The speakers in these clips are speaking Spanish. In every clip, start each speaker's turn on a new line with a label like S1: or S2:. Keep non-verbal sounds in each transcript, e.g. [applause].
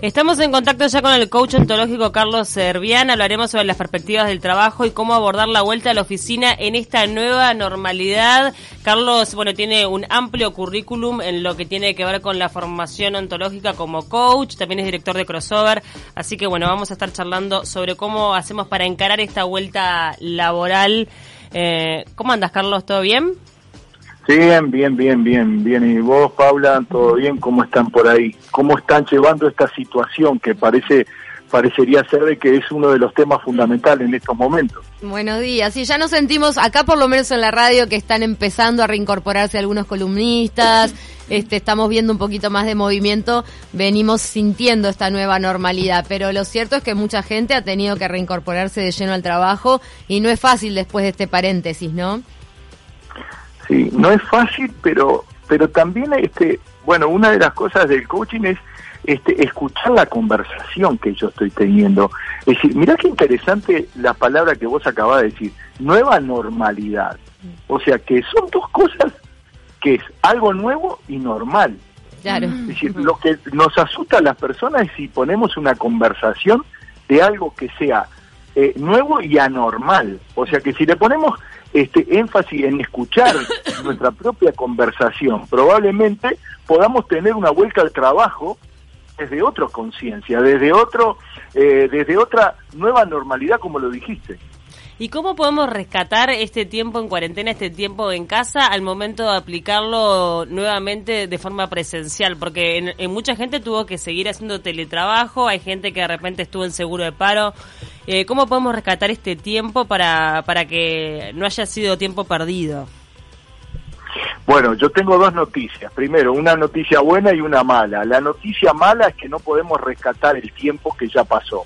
S1: Estamos en contacto ya con el coach ontológico Carlos Servián. Hablaremos sobre las perspectivas del trabajo y cómo abordar la vuelta a la oficina en esta nueva normalidad. Carlos, bueno, tiene un amplio currículum en lo que tiene que ver con la formación ontológica como coach. También es director de crossover. Así que, bueno, vamos a estar charlando sobre cómo hacemos para encarar esta vuelta laboral. Eh, ¿Cómo andas, Carlos? ¿Todo bien?
S2: Bien, bien, bien, bien, bien. ¿Y vos, Paula, todo bien? ¿Cómo están por ahí? ¿Cómo están llevando esta situación que parece parecería ser de que es uno de los temas fundamentales en estos momentos?
S1: Buenos días. Sí, ya nos sentimos acá por lo menos en la radio que están empezando a reincorporarse algunos columnistas. Este, estamos viendo un poquito más de movimiento, venimos sintiendo esta nueva normalidad, pero lo cierto es que mucha gente ha tenido que reincorporarse de lleno al trabajo y no es fácil después de este paréntesis, ¿no?
S2: Sí, no es fácil, pero pero también este, bueno, una de las cosas del coaching es este, escuchar la conversación que yo estoy teniendo. Es decir, mirá qué interesante la palabra que vos acabás de decir, nueva normalidad. O sea, que son dos cosas que es algo nuevo y normal.
S1: Claro.
S2: Es decir, lo que nos asusta a las personas es si ponemos una conversación de algo que sea eh, nuevo y anormal. O sea, que si le ponemos este énfasis en escuchar [laughs] nuestra propia conversación, probablemente podamos tener una vuelta al trabajo desde otra conciencia, desde otro, eh, desde otra nueva normalidad, como lo dijiste.
S1: ¿Y cómo podemos rescatar este tiempo en cuarentena, este tiempo en casa, al momento de aplicarlo nuevamente de forma presencial? Porque en, mucha gente tuvo que seguir haciendo teletrabajo, hay gente que de repente estuvo en seguro de paro. Eh, ¿Cómo podemos rescatar este tiempo para, para que no haya sido tiempo perdido?
S2: Bueno, yo tengo dos noticias. Primero, una noticia buena y una mala. La noticia mala es que no podemos rescatar el tiempo que ya pasó.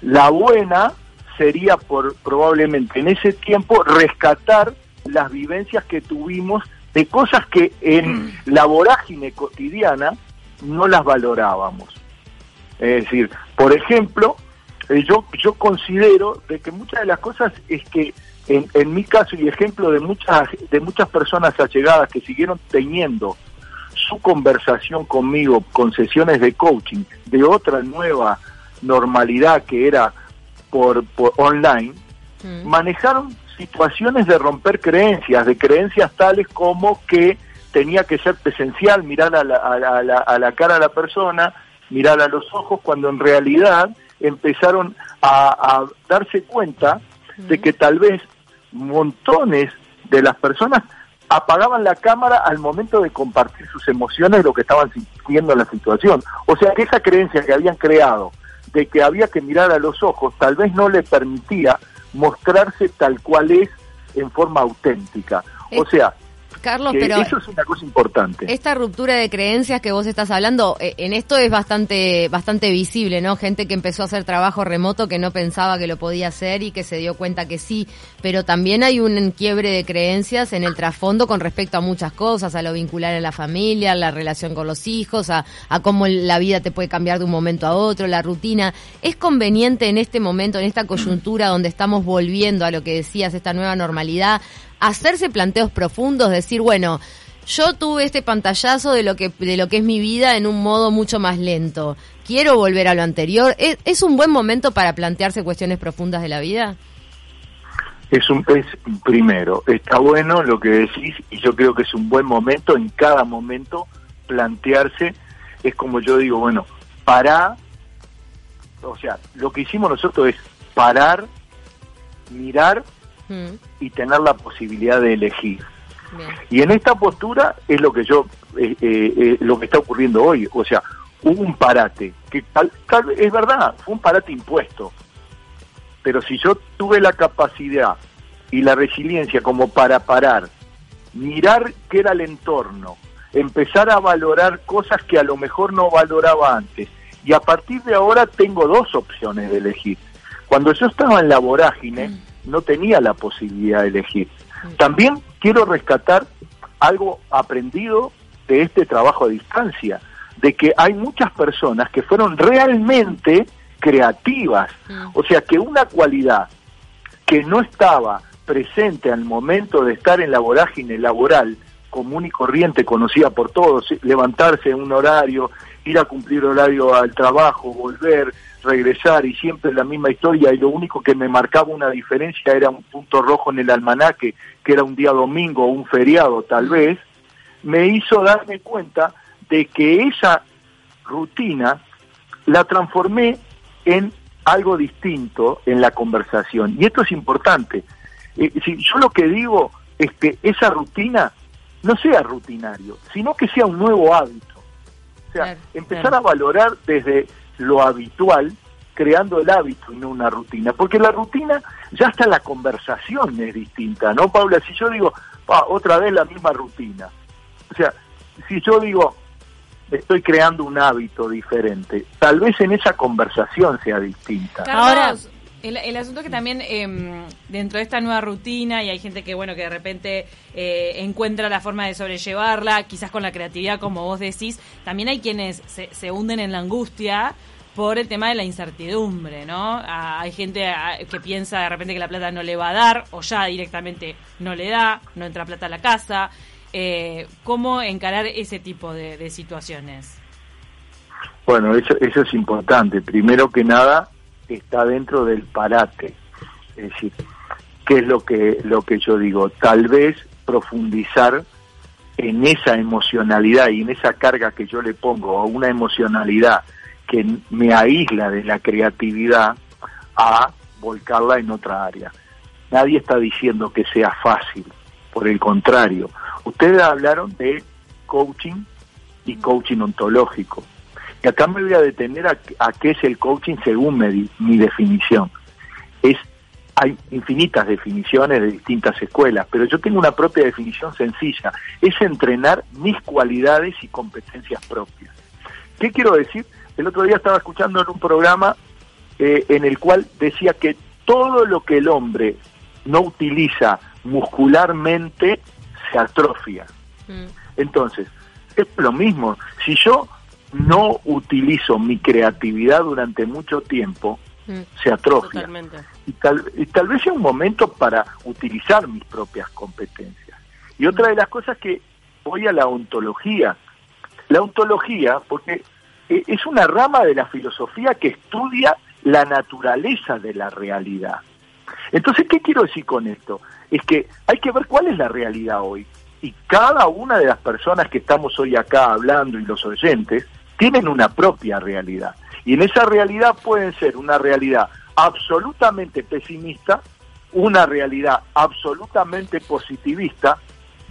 S2: La buena sería por probablemente en ese tiempo rescatar las vivencias que tuvimos de cosas que en la vorágine cotidiana no las valorábamos. Es decir, por ejemplo, eh, yo yo considero de que muchas de las cosas es que en, en mi caso y ejemplo de muchas de muchas personas allegadas que siguieron teniendo su conversación conmigo con sesiones de coaching de otra nueva normalidad que era por, online, mm. manejaron situaciones de romper creencias, de creencias tales como que tenía que ser presencial, mirar a la, a la, a la cara a la persona, mirar a los ojos, cuando en realidad empezaron a, darse cuenta de que tal vez montones de las personas apagaban la cámara al momento de compartir sus emociones, lo que estaban sintiendo en la situación. O sea que esa creencia que habían creado de que había que mirar a los ojos, tal vez no le permitía mostrarse tal cual es en forma auténtica. O sea,
S1: Carlos, pero
S2: eso es una cosa importante.
S1: Esta ruptura de creencias que vos estás hablando, eh, en esto es bastante bastante visible, ¿no? Gente que empezó a hacer trabajo remoto que no pensaba que lo podía hacer y que se dio cuenta que sí, pero también hay un quiebre de creencias en el trasfondo con respecto a muchas cosas, a lo vincular a la familia, a la relación con los hijos, a, a cómo la vida te puede cambiar de un momento a otro, la rutina. ¿Es conveniente en este momento, en esta coyuntura donde estamos volviendo a lo que decías, esta nueva normalidad, hacerse planteos profundos, decir, bueno, yo tuve este pantallazo de lo que de lo que es mi vida en un modo mucho más lento. Quiero volver a lo anterior. ¿Es, un buen momento para plantearse cuestiones profundas de la vida?
S2: Es un es, primero, está bueno lo que decís y yo creo que es un buen momento en cada momento plantearse es como yo digo, bueno, para o sea, lo que hicimos nosotros es parar, mirar y tener la posibilidad de elegir. Y en esta postura es lo que yo, eh, eh, eh, lo que está ocurriendo hoy. O sea, hubo un parate, que tal, es verdad, fue un parate impuesto. Pero si yo tuve la capacidad y la resiliencia como para parar, mirar qué era el entorno, empezar a valorar cosas que a lo mejor no valoraba antes, y a partir de ahora tengo dos opciones de elegir. Cuando yo estaba en la vorágine, mm no tenía la posibilidad de elegir. También quiero rescatar algo aprendido de este trabajo a distancia, de que hay muchas personas que fueron realmente creativas, o sea que una cualidad que no estaba presente al momento de estar en la vorágine laboral común y corriente, conocida por todos, levantarse en un horario, ir a cumplir horario al trabajo, volver, regresar y siempre la misma historia y lo único que me marcaba una diferencia era un punto rojo en el almanaque, que era un día domingo o un feriado tal vez, me hizo darme cuenta de que esa rutina la transformé en algo distinto en la conversación. Y esto es importante. Eh, si yo lo que digo es que esa rutina no sea rutinario, sino que sea un nuevo hábito. O sea, empezar a valorar desde lo habitual, creando el hábito y no una rutina. Porque la rutina, ya hasta la conversación es distinta, ¿no, Paula? Si yo digo, otra vez la misma rutina. O sea, si yo digo, estoy creando un hábito diferente. Tal vez en esa conversación sea distinta.
S3: Ahora, el, asunto es que también em, dentro de esta nueva rutina y hay gente que bueno que de repente eh, encuentra la forma de sobrellevarla, quizás con la creatividad como vos decís, también hay quienes se, se hunden en la angustia por el tema de la incertidumbre, ¿no? Hay gente que piensa de repente que la plata no le va a dar o ya directamente no le da, no entra plata a la casa. Eh, ¿Cómo encarar ese tipo de, situaciones?
S2: Bueno, eso, eso es importante. Primero que nada, está dentro del parate. Es decir, ¿qué es lo que, lo que yo digo? Tal vez profundizar en esa emocionalidad y en esa carga que yo le pongo a una emocionalidad que me aísla de la creatividad a volcarla en otra área. Nadie está diciendo que sea fácil, por el contrario, Ustedes hablaron de coaching y coaching ontológico. Y acá me voy a detener a, qué es el coaching según mi, definición. Es hay infinitas definiciones de distintas escuelas, pero yo tengo una propia definición sencilla. Es entrenar mis cualidades y competencias propias. ¿Qué quiero decir? El otro día estaba escuchando en un programa eh, en el cual decía que todo lo que el hombre no utiliza muscularmente atrofia. Mm. Entonces, es lo mismo. Si yo no utilizo mi creatividad durante mucho tiempo, mm. se atrofia. Y tal, y tal vez sea un momento para utilizar mis propias competencias. Y otra de las cosas que voy a la ontología. La ontología, porque e, es una rama de la filosofía que estudia la naturaleza de la realidad. Entonces, ¿qué quiero decir con esto? Es que hay que ver cuál es la realidad hoy. Y cada una de las personas que estamos hoy acá hablando y los oyentes tienen una propia realidad. Y en esa realidad pueden ser una realidad absolutamente pesimista, una realidad absolutamente positivista,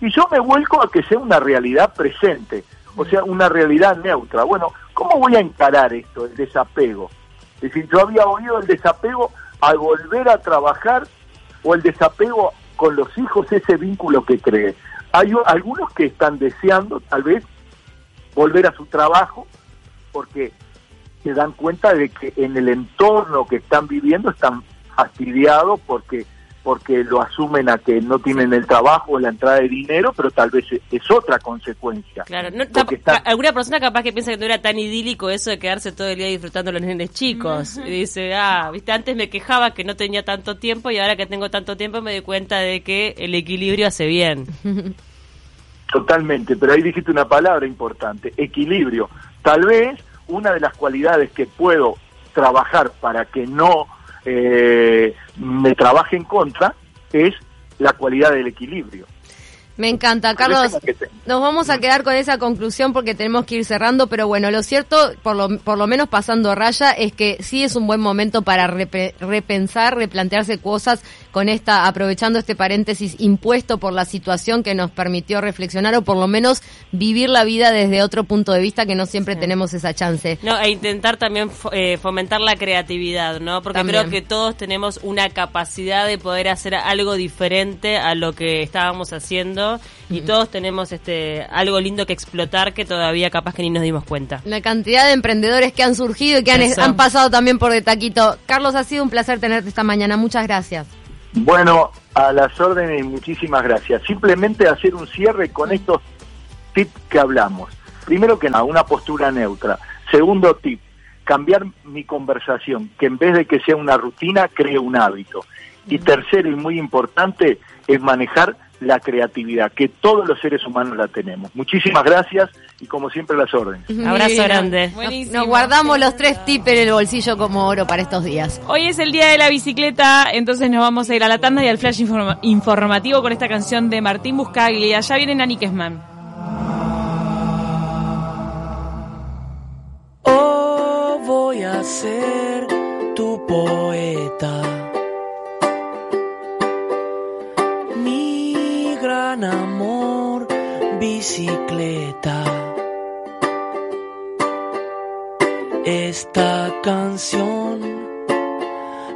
S2: y yo me vuelco a que sea una realidad presente, o sea, una realidad neutra. Bueno, ¿cómo voy a encarar esto, el desapego? Es decir, yo había oído el desapego al volver a trabajar o el desapego con los hijos, ese vínculo que cree. Hay algunos que están deseando tal vez volver a su trabajo porque se dan cuenta de que en el entorno que están viviendo están fastidiados porque porque lo asumen a que no tienen el trabajo o la entrada de dinero, pero tal vez es otra consecuencia.
S3: Claro, alguna persona capaz que piensa que no era tan idílico eso de quedarse todo el día disfrutando los nenes chicos. Y dice, ah, viste, antes me quejaba que no tenía tanto tiempo y ahora que tengo tanto tiempo me doy cuenta de que el equilibrio hace bien. [laughs]
S2: Totalmente, pero ahí dijiste una palabra importante, equilibrio. Tal vez una de las cualidades que puedo trabajar para que no eh, me trabaje en contra es la cualidad del equilibrio.
S1: Me encanta, Carlos. Nos vamos a quedar con esa conclusión porque tenemos que ir cerrando, pero bueno, lo cierto, por lo, por lo menos pasando raya, es que sí es un buen momento para repensar, replantearse cosas con esta, aprovechando este paréntesis impuesto por la situación que nos permitió reflexionar o por lo menos vivir la vida desde otro punto de vista que no siempre tenemos esa chance.
S3: No, e intentar también eh, fomentar la creatividad, ¿no? Porque creo que todos tenemos una capacidad de poder hacer algo diferente a lo que estábamos haciendo y todos tenemos este algo lindo que explotar que todavía capaz que ni nos dimos cuenta.
S1: La cantidad de emprendedores que han surgido y que han, han pasado también por de taquito. Carlos, ha sido un placer tenerte esta mañana. Muchas gracias.
S2: Bueno, a las órdenes muchísimas gracias. Simplemente hacer un cierre con estos tips que hablamos. Primero que nada, una postura neutra. Segundo tip, cambiar mi conversación, que en vez de que sea una rutina, cree un hábito. Y tercero y muy importante es manejar la creatividad, que todos los seres humanos la tenemos. Muchísimas gracias y como siempre las órdenes.
S3: Abrazo grande.
S1: Nos-
S3: Buenísimo.
S1: Nos guardamos los tres tips en el bolsillo como oro para estos días.
S3: Hoy es el día de la bicicleta, entonces nos vamos a ir a la tanda y al flash informa- informativo con esta canción de Martín Buscaglia. Allá viene Nani Kesman.
S4: Oh, voy a ser tu poeta. Mi gran amor, bicicleta. Esta canción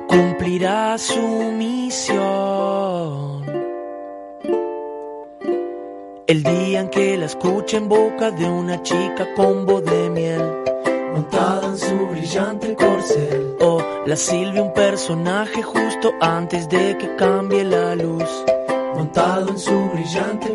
S4: cumplirá su misión. El día en que la escuche en boca de una chica con voz de miel montada en su brillante corcel. O la Silvia, un personaje justo antes de que cambie la luz, montado en su brillante